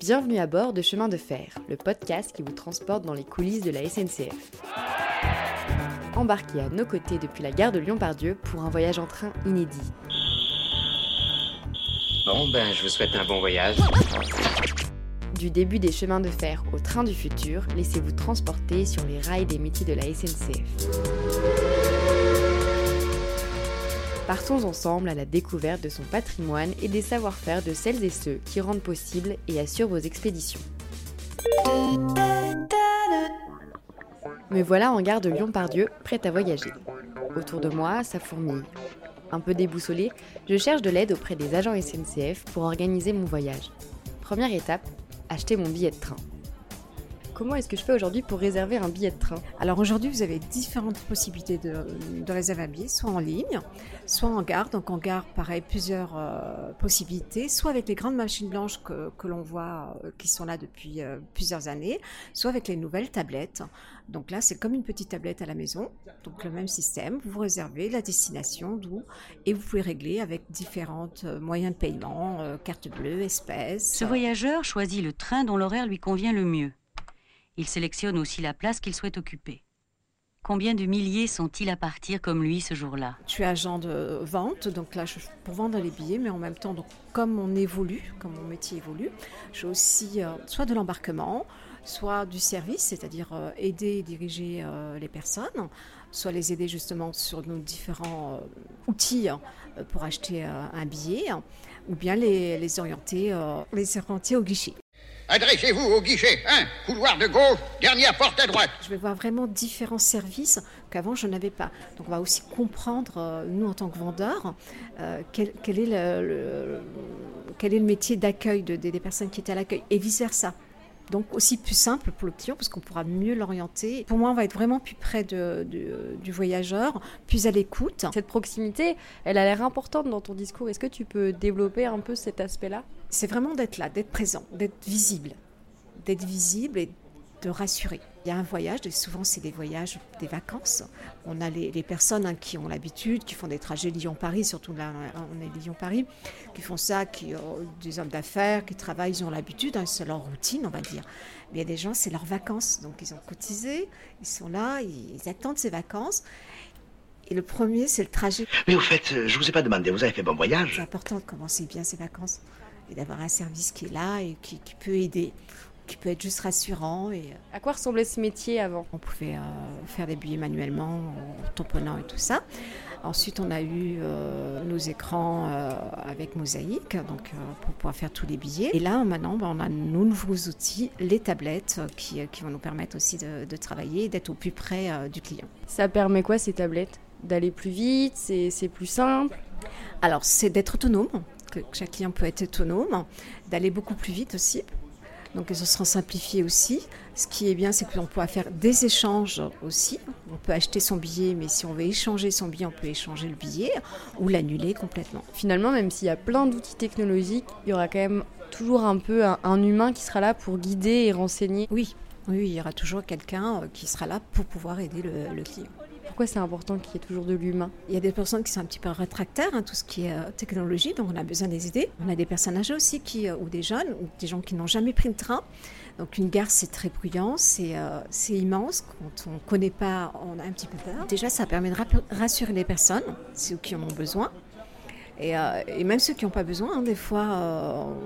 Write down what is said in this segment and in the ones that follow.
Bienvenue à bord de Chemin de Fer, le podcast qui vous transporte dans les coulisses de la SNCF. Embarquez à nos côtés depuis la gare de Lyon-Pardieu pour un voyage en train inédit. Bon, ben, je vous souhaite un bon voyage. Du début des chemins de fer au train du futur, laissez-vous transporter sur les rails des métiers de la SNCF. Partons ensemble à la découverte de son patrimoine et des savoir-faire de celles et ceux qui rendent possible et assurent vos expéditions. Me voilà en gare de Lyon-Pardieu, prête à voyager. Autour de moi, ça fourmille. Un peu déboussolée, je cherche de l'aide auprès des agents SNCF pour organiser mon voyage. Première étape, acheter mon billet de train. Comment est-ce que je fais aujourd'hui pour réserver un billet de train Alors aujourd'hui, vous avez différentes possibilités de, réserver un billet, soit en ligne, soit en gare. Donc en gare, pareil, plusieurs euh, possibilités, soit avec les grandes machines blanches que, l'on voit euh, qui sont là depuis euh, plusieurs années, soit avec les nouvelles tablettes. Donc là, c'est comme une petite tablette à la maison. Donc le même système, vous réservez la destination, d'où, et vous pouvez régler avec différents moyens de paiement, carte bleue, espèces. Ce voyageur choisit le train dont l'horaire lui convient le mieux. Il sélectionne aussi la place qu'il souhaite occuper. Combien de milliers sont-ils à partir comme lui ce jour-là? Je suis agent de vente, donc là je pour vendre les billets, mais en même temps, donc, comme on évolue, comme mon métier évolue, j'ai aussi euh, soit de l'embarquement, soit du service, c'est-à-dire euh, aider et diriger euh, les personnes, soit les aider justement sur nos différents outils pour acheter un billet, ou bien les, les orienter, les orienter au guichet. Adressez-vous au guichet 1, couloir de gauche, dernière porte à droite. Je vais voir vraiment différents services qu'avant je n'avais pas. Donc on va aussi comprendre, euh, nous en tant que vendeurs, euh, quel, est le, quel est le métier d'accueil de, des personnes qui étaient à l'accueil et vice-versa. Donc aussi plus simple pour le client parce qu'on pourra mieux l'orienter. Pour moi, on va être vraiment plus près de, du voyageur, plus à l'écoute. Cette proximité, elle a l'air importante dans ton discours. Est-ce que tu peux développer un peu cet aspect-là? C'est vraiment d'être là, d'être présent, d'être visible, d'être visible et de rassurer. Il y a un voyage, et souvent c'est des voyages, des vacances. On a les, personnes hein, qui ont l'habitude, qui font des trajets Lyon-Paris, surtout là on est Lyon-Paris, qui font ça, qui ont des hommes d'affaires, qui travaillent, ils ont l'habitude, hein, c'est leur routine on va dire. Mais il y a des gens, c'est leurs vacances, donc ils ont cotisé, ils sont là, ils, attendent ces vacances. Et le premier, c'est le trajet. Mais au fait, euh, je vous ai pas demandé, vous avez fait bon voyage C'est important de commencer bien ces vacances et d'avoir un service qui est là et qui peut aider qui peut être juste rassurant. Et, euh, à quoi ressemblait ce métier avant? On pouvait euh, faire des billets manuellement, en tamponnant et tout ça. Ensuite, on a eu euh, nos écrans avec mosaïque, donc pour pouvoir faire tous les billets. Et là, maintenant, ben, on a nos nouveaux outils, les tablettes, qui, qui vont nous permettre aussi de, de travailler, d'être au plus près du client. Ça permet quoi ces tablettes? D'aller plus vite C'est plus simple? Alors, c'est d'être autonome, que chaque client peut être autonome, d'aller beaucoup plus vite aussi, donc ça sera simplifié aussi. Ce qui est bien, c'est qu'on peut faire des échanges aussi. On peut acheter son billet, mais si on veut échanger son billet, on peut échanger le billet ou l'annuler complètement. Finalement, même s'il y a plein d'outils technologiques, il y aura quand même toujours un peu un, humain qui sera là pour guider et renseigner. Oui, oui, il y aura toujours quelqu'un euh, qui sera là pour pouvoir aider le client. Pourquoi c'est important qu'il y ait toujours de l'humain? Il y a des personnes qui sont un petit peu rétractaires, hein, tout ce qui est euh, technologie, donc on a besoin des idées. On a des personnes âgées aussi, qui, euh, ou des jeunes, ou des gens qui n'ont jamais pris le train. Donc une gare, c'est très bruyant, c'est euh, immense. Quand on ne connaît pas, on a un petit peu peur. Déjà, ça permet de rassurer les personnes, ceux qui en ont besoin. Et, même ceux qui n'ont pas besoin, hein, des fois,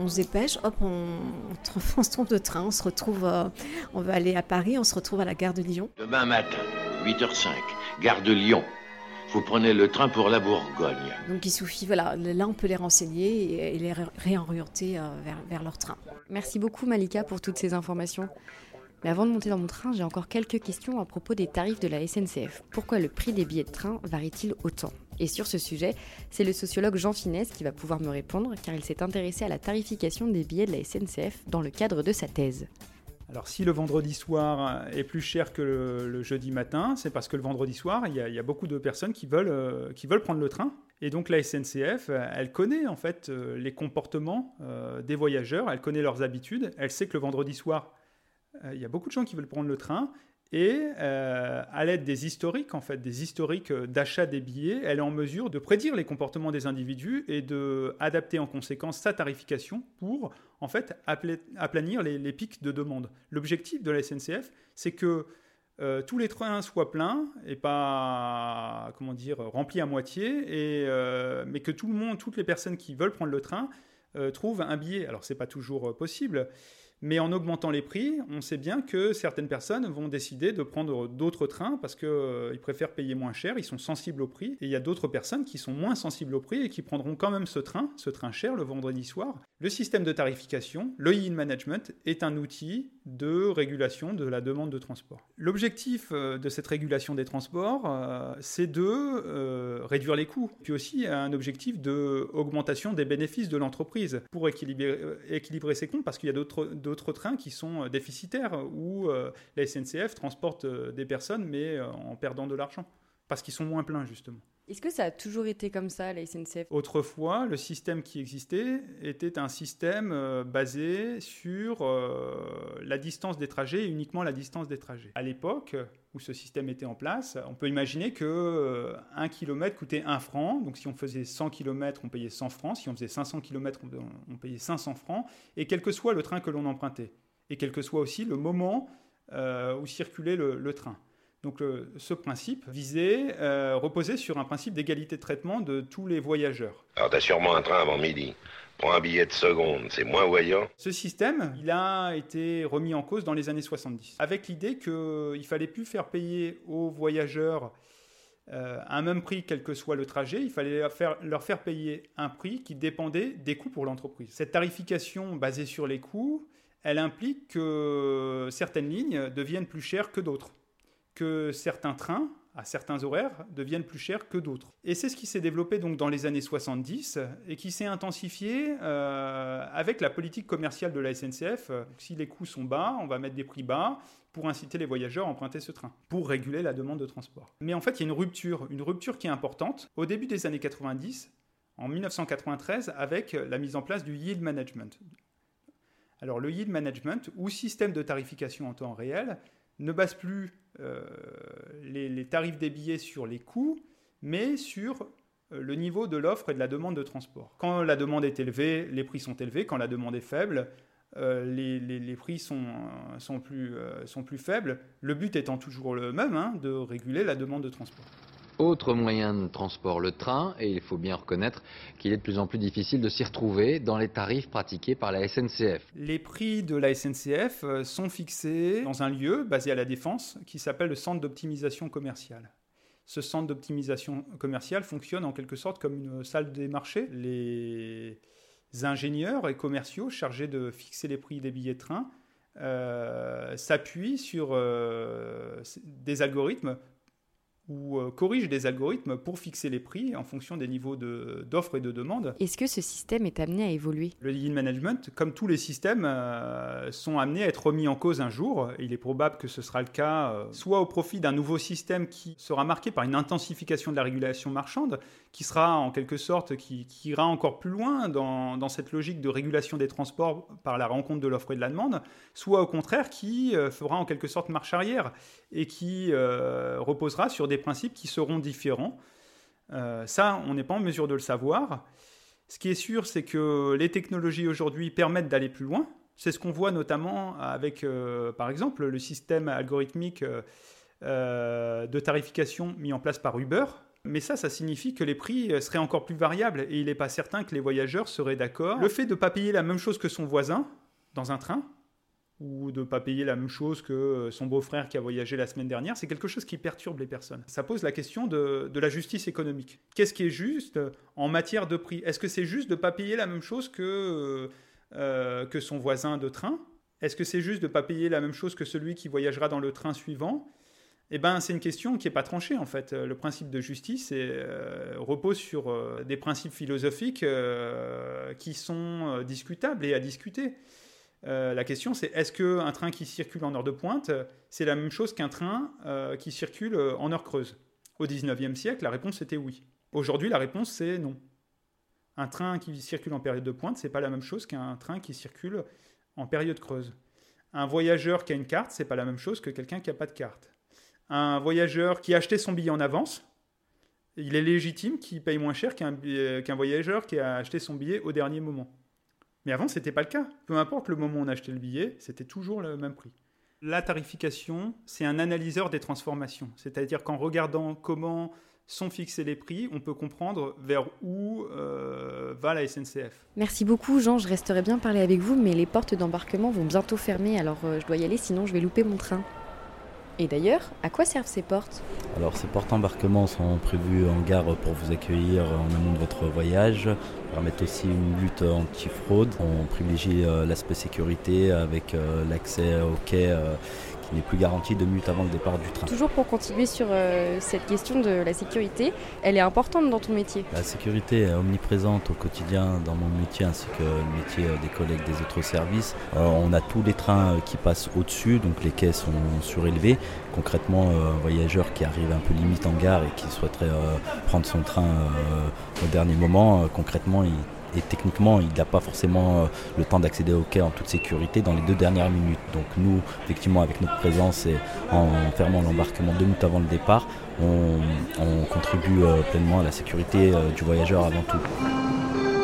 on se dépêche, hop, on, on, se trompe de train, on se retrouve, on veut aller à Paris, on se retrouve à la gare de Lyon. Demain matin, 8h05 gare de Lyon. Vous prenez le train pour la Bourgogne. Donc il suffit, voilà, là on peut les renseigner et, les réorienter euh, vers, vers leur train. Merci beaucoup Malika pour toutes ces informations. Mais avant de monter dans mon train, j'ai encore quelques questions à propos des tarifs de la SNCF. Pourquoi le prix des billets de train varie-t-il autant? Et sur ce sujet, c'est le sociologue Jean Finesse qui va pouvoir me répondre car il s'est intéressé à la tarification des billets de la SNCF dans le cadre de sa thèse. Alors si le vendredi soir est plus cher que le, jeudi matin, c'est parce que le vendredi soir, il y, a, beaucoup de personnes qui veulent, euh, qui veulent prendre le train. Et donc la SNCF, elle connaît en fait euh, les comportements euh, des voyageurs, elle connaît leurs habitudes, elle sait que le vendredi soir, il y a beaucoup de gens qui veulent prendre le train Et euh, à l'aide des historiques, en fait, des historiques d'achat des billets, elle est en mesure de prédire les comportements des individus et de adapter en conséquence sa tarification pour, en fait, aplanir les, pics de demande. L'objectif de la SNCF, c'est que euh, tous les trains soient pleins et pas comment dire remplis à moitié, et, euh, mais que tout le monde, toutes les personnes qui veulent prendre le train euh, trouvent un billet. Alors c'est pas toujours possible, mais en augmentant les prix, on sait bien que certaines personnes vont décider de prendre d'autres trains parce qu'ils euh, préfèrent payer moins cher, ils sont sensibles au prix. Et il y a d'autres personnes qui sont moins sensibles au prix et qui prendront quand même ce train, ce train cher, le vendredi soir. Le système de tarification, le yield management, est un outil de régulation de la demande de transport. L'objectif euh, de cette régulation des transports, euh, c'est de réduire les coûts, puis aussi un objectif d'augmentation des bénéfices de l'entreprise pour équilibrer, équilibrer ses comptes parce qu'il y a d'autres trains qui sont euh, déficitaires où euh, la SNCF transporte euh, des personnes mais en perdant de l'argent parce qu'ils sont moins pleins justement. Est-ce que ça a toujours été comme ça, la SNCF Autrefois, le système qui existait était un système basé sur la distance des trajets et uniquement la distance des trajets. À l'époque où ce système était en place, on peut imaginer que 1 km coûtait 1 franc. Donc si on faisait 100 km, on payait 100 francs. Si on faisait 500 km, on payait 500 francs. Et quel que soit le train que l'on empruntait. Et quel que soit aussi le moment où circulait le train. Donc ce principe visait, euh, reposait sur un principe d'égalité de traitement de tous les voyageurs. Alors t'as sûrement un train avant midi. Prends un billet de seconde, c'est moins voyant. Ce système, il a été remis en cause dans les années 70, avec l'idée qu'il fallait plus faire payer aux voyageurs euh, un même prix quel que soit le trajet, il fallait leur faire, leur faire payer un prix qui dépendait des coûts pour l'entreprise. Cette tarification basée sur les coûts, elle implique que certaines lignes deviennent plus chères que d'autres que certains trains à certains horaires deviennent plus chers que d'autres. Et c'est ce qui s'est développé donc dans les années 70 et qui s'est intensifié euh, avec la politique commerciale de la SNCF. Si les coûts sont bas, on va mettre des prix bas pour inciter les voyageurs à emprunter ce train, pour réguler la demande de transport. Mais en fait, il y a une rupture, une rupture qui est importante au début des années 90, en 1993, avec la mise en place du yield management. Alors le yield management, ou système de tarification en temps réel, ne base plus euh, les, tarifs des billets sur les coûts, mais sur euh, le niveau de l'offre et de la demande de transport. Quand la demande est élevée, les prix sont élevés. Quand la demande est faible, euh, les, prix sont, plus faibles. Le but étant toujours le même, hein, de réguler la demande de transport. Autre moyen de transport, le train, et il faut bien reconnaître qu'il est de plus en plus difficile de s'y retrouver dans les tarifs pratiqués par la SNCF. Les prix de la SNCF euh, sont fixés dans un lieu basé à la Défense qui s'appelle le centre d'optimisation commerciale. Ce centre d'optimisation commerciale fonctionne en quelque sorte comme une salle des marchés. Les ingénieurs et commerciaux chargés de fixer les prix des billets de train euh, s'appuient sur euh, des algorithmes ou euh, corrige des algorithmes pour fixer les prix en fonction des niveaux d'offres et de demande. Est-ce que ce système est amené à évoluer? Le yield management, comme tous les systèmes, euh, sont amenés à être remis en cause un jour. Il est probable que ce sera le cas euh, soit au profit d'un nouveau système qui sera marqué par une intensification de la régulation marchande, qui sera en quelque sorte, qui, ira encore plus loin dans, dans, cette logique de régulation des transports par la rencontre de l'offre et de la demande, soit au contraire qui fera en quelque sorte marche arrière et qui reposera sur des principes qui seront différents. Euh, ça, on n'est pas en mesure de le savoir. Ce qui est sûr, c'est que les technologies aujourd'hui permettent d'aller plus loin. C'est ce qu'on voit notamment avec, euh, par exemple, le système algorithmique euh, de tarification mis en place par Uber. Mais ça, ça signifie que les prix seraient encore plus variables et il n'est pas certain que les voyageurs seraient d'accord. Le fait de ne pas payer la même chose que son voisin dans un train, ou de ne pas payer la même chose que euh, son beau-frère qui a voyagé la semaine dernière, c'est quelque chose qui perturbe les personnes. Ça pose la question de, la justice économique. Qu'est-ce qui est juste en matière de prix? Est-ce que c'est juste de ne pas payer la même chose que, euh, euh, que son voisin de train? Est-ce que c'est juste de ne pas payer la même chose que celui qui voyagera dans le train suivant? Eh ben, c'est une question qui n'est pas tranchée en fait. Le principe de justice repose sur des principes philosophiques qui sont discutables et à discuter. Euh, la question, c'est est-ce qu'un train qui circule en heure de pointe, c'est la même chose qu'un train euh, qui circule euh, en heure creuse? Au 19e siècle, la réponse était oui. Aujourd'hui, la réponse, c'est non. Un train qui circule en période de pointe, c'est pas la même chose qu'un train qui circule en période creuse. Un voyageur qui a une carte, c'est pas la même chose que quelqu'un qui n'a pas de carte. Un voyageur qui a acheté son billet en avance, il est légitime qu'il paye moins cher qu'un qu'un voyageur qui a acheté son billet au dernier moment. Mais avant, ce n'était pas le cas. Peu importe le moment où on achetait le billet, c'était toujours le même prix. La tarification, c'est un analyseur des transformations. C'est-à-dire qu'en regardant comment sont fixés les prix, on peut comprendre vers où euh, va la SNCF. Merci beaucoup Jean, je resterai bien parler avec vous, mais les portes d'embarquement vont bientôt fermer, alors euh, je dois y aller, sinon je vais louper mon train. Et d'ailleurs, à quoi servent ces portes? Alors ces portes embarquement sont prévues en gare pour vous accueillir en amont de votre voyage, permettent aussi une lutte anti-fraude. On privilégie euh, l'aspect sécurité avec euh, l'accès au quai euh, qui n'est plus garanti deux minutes avant le départ du train. Toujours pour continuer sur euh, cette question de la sécurité, elle est importante dans ton métier. La sécurité est omniprésente au quotidien dans mon métier ainsi que le métier des collègues des autres services. Euh, on a tous les trains qui passent au-dessus, donc les quais sont surélevés. Concrètement, euh, un voyageur qui arrive un peu limite en gare et qui souhaiterait prendre son train au dernier moment, euh, il et techniquement, il n'a pas forcément euh, le temps d'accéder au quai en toute sécurité dans les deux dernières minutes. Donc nous, effectivement, avec notre présence et en fermant l'embarquement deux minutes avant le départ, on, on contribue euh, pleinement à la sécurité euh, du voyageur avant tout.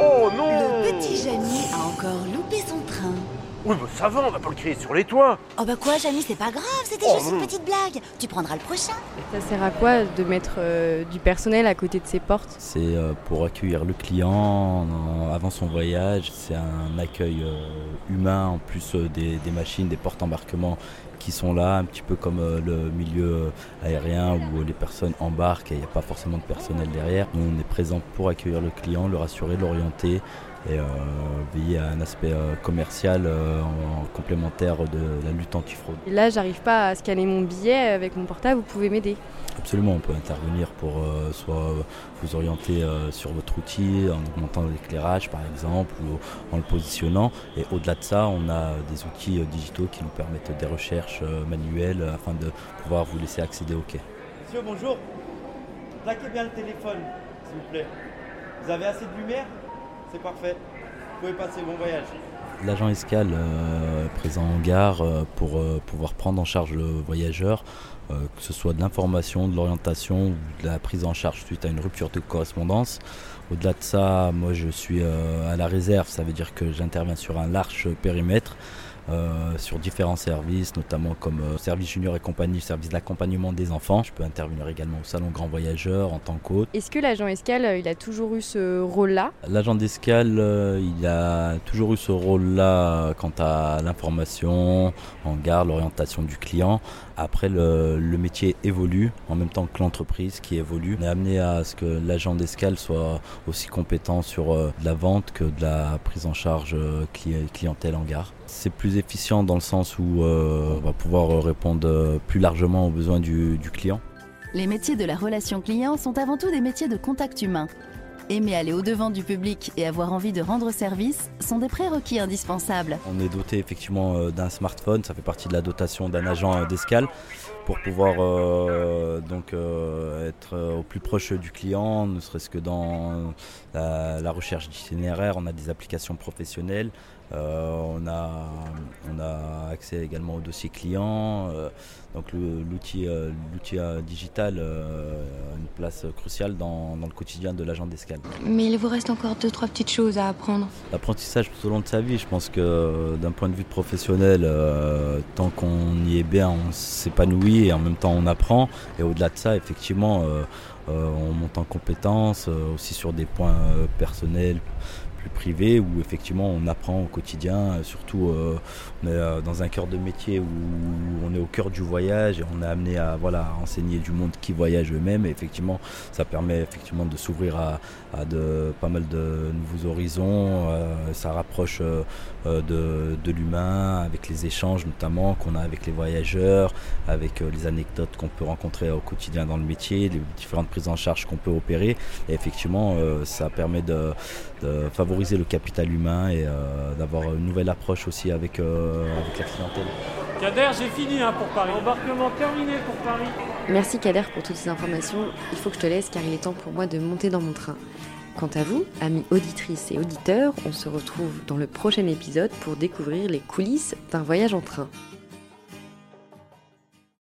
Oh non Le petit Jamy a encore loupé. Oui, mais ça va, on va pas le crier sur les toits. Oh bah quoi, Jamy, c'est pas grave, c'était Oh juste non. une petite blague. Tu prendras le prochain. Ça sert à quoi de mettre euh, du personnel à côté de ces portes? C'est euh, pour accueillir le client euh, avant son voyage. C'est un accueil euh, humain en plus euh, des, des machines, des portes embarquement qui sont là, un petit peu comme euh, le milieu euh, aérien où les personnes embarquent et il n'y a pas forcément de personnel derrière. Nous, on est présent pour accueillir le client, le rassurer, l'orienter et euh, veiller à un aspect euh, commercial euh, en complémentaire de la lutte antifraude. Et là, j'arrive pas à scanner mon billet avec mon portable, vous pouvez m'aider Absolument, on peut intervenir pour euh, soit vous orienter euh, sur votre outil en augmentant l'éclairage par exemple ou en le positionnant. Et au-delà de ça, on a des outils euh, digitaux qui nous permettent des recherches euh, manuelles afin de pouvoir vous laisser accéder au quai. Monsieur, bonjour. Plaquez bien le téléphone, s'il vous plaît. Vous avez assez de lumière? C'est parfait. Vous pouvez passer, bon voyage. L'agent escale euh, présent en gare euh, pour euh, pouvoir prendre en charge le voyageur, euh, que ce soit de l'information, de l'orientation ou de la prise en charge suite à une rupture de correspondance. Au-delà de ça, moi je suis à la réserve, ça veut dire que j'interviens sur un large périmètre. Euh, sur différents services, notamment comme euh, service junior et compagnie, service d'accompagnement des enfants. Je peux intervenir également au salon grand voyageur en tant qu'hôte. Est-ce que l'agent escale, euh, il a toujours eu ce rôle-là? L'agent d'escale, il a toujours eu ce rôle-là quant à l'information en gare, l'orientation du client. Après, le, métier évolue en même temps que l'entreprise qui évolue. On est amené à ce que l'agent d'escale soit aussi compétent sur euh, de la vente que de la prise en charge euh, cli- clientèle en gare. C'est plus efficient dans le sens où euh, on va pouvoir répondre plus largement aux besoins du client. Les métiers de la relation client sont avant tout des métiers de contact humain. Aimer aller au-devant du public et avoir envie de rendre service sont des prérequis indispensables. On est doté effectivement euh, d'un smartphone, ça fait partie de la dotation d'un agent euh, d'escale pour pouvoir euh, donc euh, être euh, au plus proche du client, ne serait-ce que dans la, la recherche d'itinéraire, on a des applications professionnelles, on, a, on a accès également au dossier client, donc l'outil digital a une place cruciale dans, dans le quotidien de l'agent d'escale. Mais il vous reste encore deux, trois petites choses à apprendre. L'apprentissage tout au long de sa vie, je pense que d'un point de vue professionnel, tant qu'on y est bien, on s'épanouit et en même temps on apprend. Et au-delà de ça, effectivement, euh, euh, on monte en compétences euh, aussi sur des points personnels plus où effectivement on apprend au quotidien, euh, surtout euh, on est euh, dans un cœur de métier où on est au cœur du voyage et on est amené à voilà à enseigner du monde qui voyage eux-mêmes. Et effectivement ça permet effectivement de s'ouvrir à, de pas mal de nouveaux horizons, ça rapproche de, de l'humain avec les échanges notamment qu'on a avec les voyageurs, avec les anecdotes qu'on peut rencontrer au quotidien dans le métier, les différentes prises en charge qu'on peut opérer. Et effectivement ça permet de, de favoriser le capital humain et euh, d'avoir une nouvelle approche aussi avec, euh, avec la clientèle. Kader, j'ai fini hein, pour Paris. Embarquement terminé pour Paris. Merci Kader pour toutes ces informations. Il faut que je te laisse car il est temps pour moi de monter dans mon train. Quant à vous, amis auditrices et auditeurs, on se retrouve dans le prochain épisode pour découvrir les coulisses d'un voyage en train.